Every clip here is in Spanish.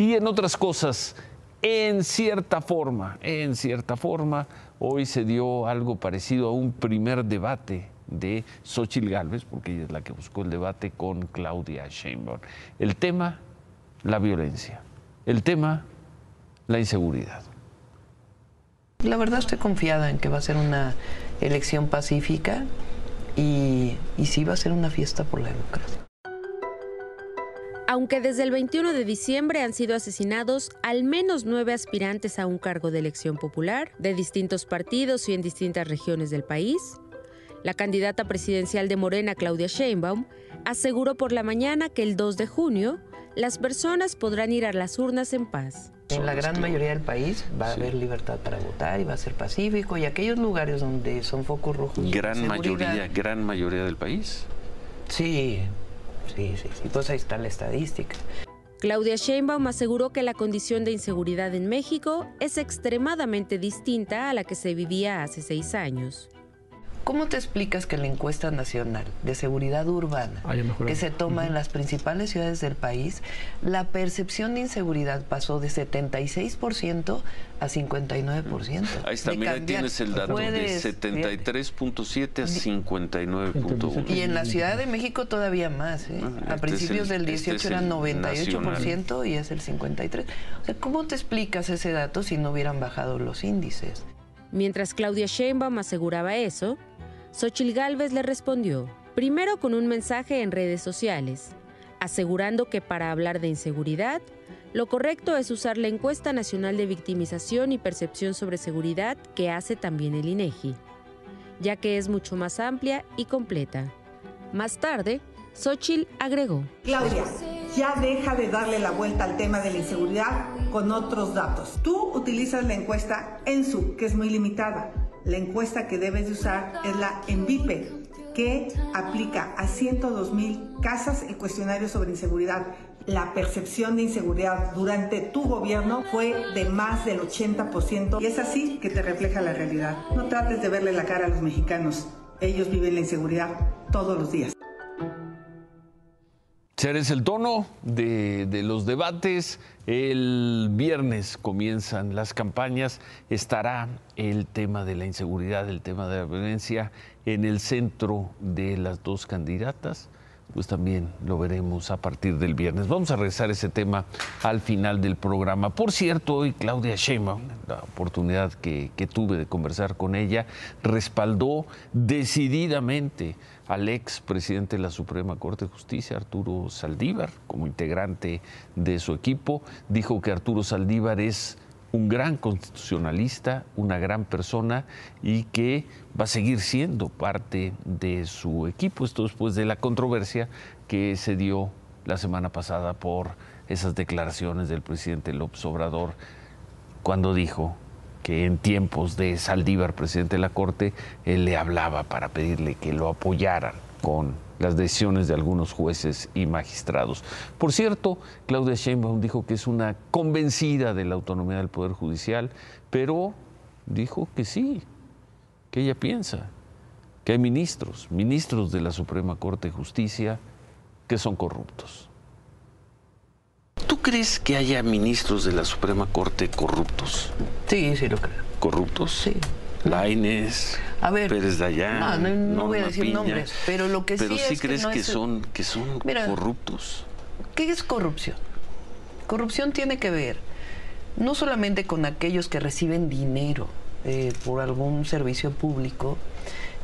Y en otras cosas, en cierta forma, en cierta forma, hoy se dio algo parecido a un primer debate de Xochitl Gálvez, porque ella es la que buscó el debate con Claudia Sheinbaum. El tema, la violencia. El tema, la inseguridad. La verdad estoy confiada en que va a ser una elección pacífica y, y sí va a ser una fiesta por la democracia. Aunque desde el 21 de diciembre han sido asesinados al menos nueve aspirantes a un cargo de elección popular de distintos partidos y en distintas regiones del país, la candidata presidencial de Morena, Claudia Sheinbaum, aseguró por la mañana que el 2 de junio las personas podrán ir a las urnas en paz. En la gran mayoría del país va a haber libertad para votar y va a ser pacífico y aquellos lugares donde son focos rojos. Gran mayoría, gran mayoría del país. Sí, sí, sí, sí. Pues ahí está la estadística. Claudia Sheinbaum aseguró que la condición de inseguridad en México es extremadamente distinta a la que se vivía hace seis años. ¿Cómo te explicas que la encuesta nacional de seguridad urbana que se toma en las principales ciudades del país, la percepción de inseguridad pasó de 76% a 59%? Ahí está, mira, tienes el dato de 73.7 a 59.1. Y en la Ciudad de México todavía más. ¿eh? a este principios del 18 este era 98% y es el 53%. O sea, ¿cómo te explicas ese dato si no hubieran bajado los índices? Mientras Claudia Sheinbaum aseguraba eso, Xochil Gálvez le respondió, primero con un mensaje en redes sociales, asegurando que para hablar de inseguridad, lo correcto es usar la encuesta nacional de victimización y percepción sobre seguridad que hace también el INEGI, ya que es mucho más amplia y completa. Más tarde, Xochil agregó. Claudia, ya deja de darle la vuelta al tema de la inseguridad con otros datos. Tú utilizas la encuesta ENSU, que es muy limitada. La encuesta que debes de usar es la ENVIPE, que aplica a 102 mil casas el cuestionario sobre inseguridad. La percepción de inseguridad durante tu gobierno fue de más del 80% y es así que te refleja la realidad. No trates de verle la cara a los mexicanos. Ellos viven la inseguridad todos los días. Ser es el tono de, los debates. El viernes comienzan las campañas. Estará el tema de la inseguridad, el tema de la violencia en el centro de las dos candidatas pues también lo veremos a partir del viernes. Vamos a regresar ese tema al final del programa. Por cierto, hoy Claudia Sheinbaum, la oportunidad que, que tuve de conversar con ella, respaldó decididamente al ex presidente de la Suprema Corte de Justicia, Arturo Saldívar, como integrante de su equipo. Dijo que Arturo Saldívar es un gran constitucionalista, una gran persona y que va a seguir siendo parte de su equipo. Esto después de la controversia que se dio la semana pasada por esas declaraciones del presidente López Obrador cuando dijo que en tiempos de Saldívar, presidente de la Corte, él le hablaba para pedirle que lo apoyaran con las decisiones de algunos jueces y magistrados. Por cierto, Claudia Sheinbaum dijo que es una convencida de la autonomía del Poder Judicial, pero dijo que sí, que ella piensa que hay ministros, ministros de la Suprema Corte de Justicia, que son corruptos. ¿Tú crees que haya ministros de la Suprema Corte corruptos? Sí, sí lo creo. ¿Corruptos? Sí. Laines, a ver, Pérez Dayán, no, no, voy a decir nombres, pero lo que pero sí, crees que, son que son corruptos. ¿Qué es corrupción? Corrupción tiene que ver no solamente con aquellos que reciben dinero eh, por algún servicio público,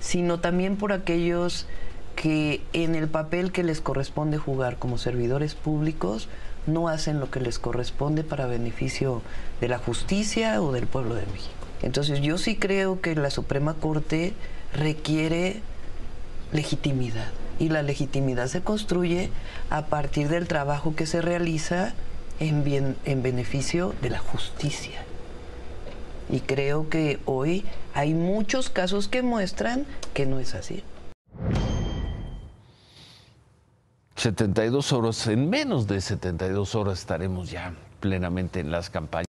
sino también por aquellos que en el papel que les corresponde jugar como servidores públicos no hacen lo que les corresponde para beneficio de la justicia o del pueblo de México. Entonces yo sí creo que la Suprema Corte requiere legitimidad y la legitimidad se construye a partir del trabajo que se realiza en, bien, en beneficio de la justicia. Y creo que hoy hay muchos casos que muestran que no es así. 72 horas, en menos de 72 horas estaremos ya plenamente en las campañas.